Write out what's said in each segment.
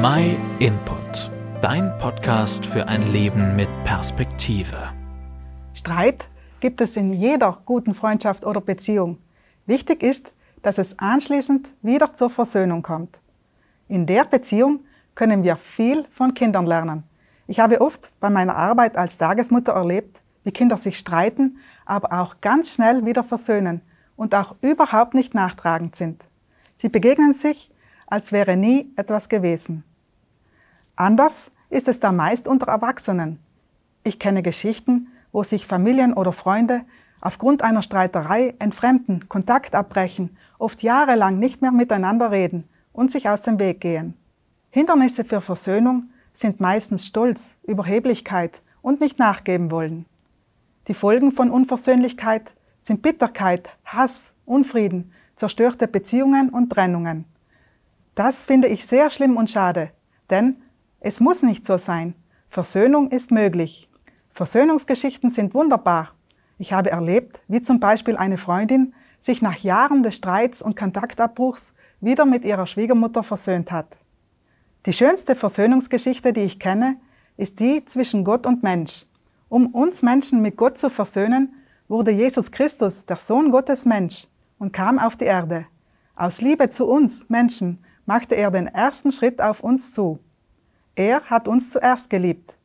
My Input, dein Podcast für ein Leben mit Perspektive. Streit gibt es in jeder guten Freundschaft oder Beziehung. Wichtig ist, dass es anschließend wieder zur Versöhnung kommt. In der Beziehung können wir viel von Kindern lernen. Ich habe oft bei meiner Arbeit als Tagesmutter erlebt, wie Kinder sich streiten, aber auch ganz schnell wieder versöhnen und auch überhaupt nicht nachtragend sind. Sie begegnen sich, als wäre nie etwas gewesen. Anders ist es da meist unter Erwachsenen. Ich kenne Geschichten, wo sich Familien oder Freunde aufgrund einer Streiterei entfremden, Kontakt abbrechen, oft jahrelang nicht mehr miteinander reden und sich aus dem Weg gehen. Hindernisse für Versöhnung sind meistens Stolz, Überheblichkeit und nicht nachgeben wollen. Die Folgen von Unversöhnlichkeit sind Bitterkeit, Hass, Unfrieden, zerstörte Beziehungen und Trennungen. Das finde ich sehr schlimm und schade, denn es muss nicht so sein. Versöhnung ist möglich. Versöhnungsgeschichten sind wunderbar. Ich habe erlebt, wie zum Beispiel eine Freundin sich nach Jahren des Streits und Kontaktabbruchs wieder mit ihrer Schwiegermutter versöhnt hat. Die schönste Versöhnungsgeschichte, die ich kenne, ist die zwischen Gott und Mensch. Um uns Menschen mit Gott zu versöhnen, wurde Jesus Christus, der Sohn Gottes Mensch, und kam auf die Erde. Aus Liebe zu uns Menschen machte er den ersten Schritt auf uns zu. Er hat uns zuerst geliebt.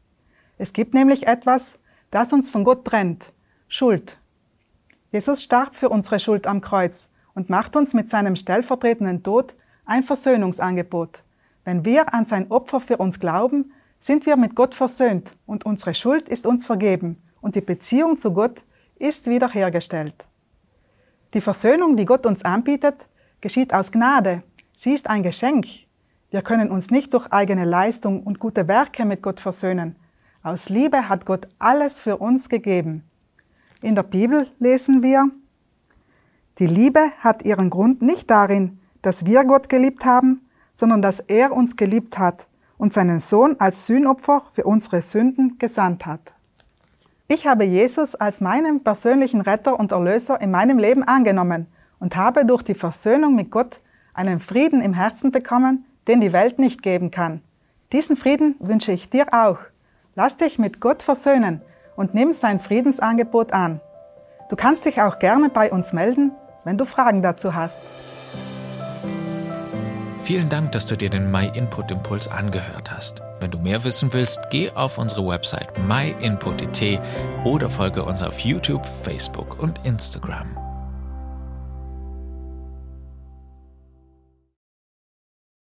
Es gibt nämlich etwas, das uns von Gott trennt. Schuld. Jesus starb für unsere Schuld am Kreuz und macht uns mit seinem stellvertretenden Tod ein Versöhnungsangebot. Wenn wir an sein Opfer für uns glauben, sind wir mit Gott versöhnt und unsere Schuld ist uns vergeben und die Beziehung zu Gott ist wiederhergestellt. Die Versöhnung, die Gott uns anbietet, geschieht aus Gnade. Sie ist ein Geschenk, wir können uns nicht durch eigene Leistung und gute Werke mit Gott versöhnen. Aus Liebe hat Gott alles für uns gegeben. In der Bibel lesen wir, die Liebe hat ihren Grund nicht darin, dass wir Gott geliebt haben, sondern dass er uns geliebt hat und seinen Sohn als Sühnopfer für unsere Sünden gesandt hat. Ich habe Jesus als meinen persönlichen Retter und Erlöser in meinem Leben angenommen und habe durch die Versöhnung mit Gott einen Frieden im Herzen bekommen, den die Welt nicht geben kann. Diesen Frieden wünsche ich dir auch. Lass dich mit Gott versöhnen und nimm sein Friedensangebot an. Du kannst dich auch gerne bei uns melden, wenn du Fragen dazu hast. Vielen Dank, dass du dir den My Input Impuls angehört hast. Wenn du mehr wissen willst, geh auf unsere Website myinput.it oder folge uns auf YouTube, Facebook und Instagram.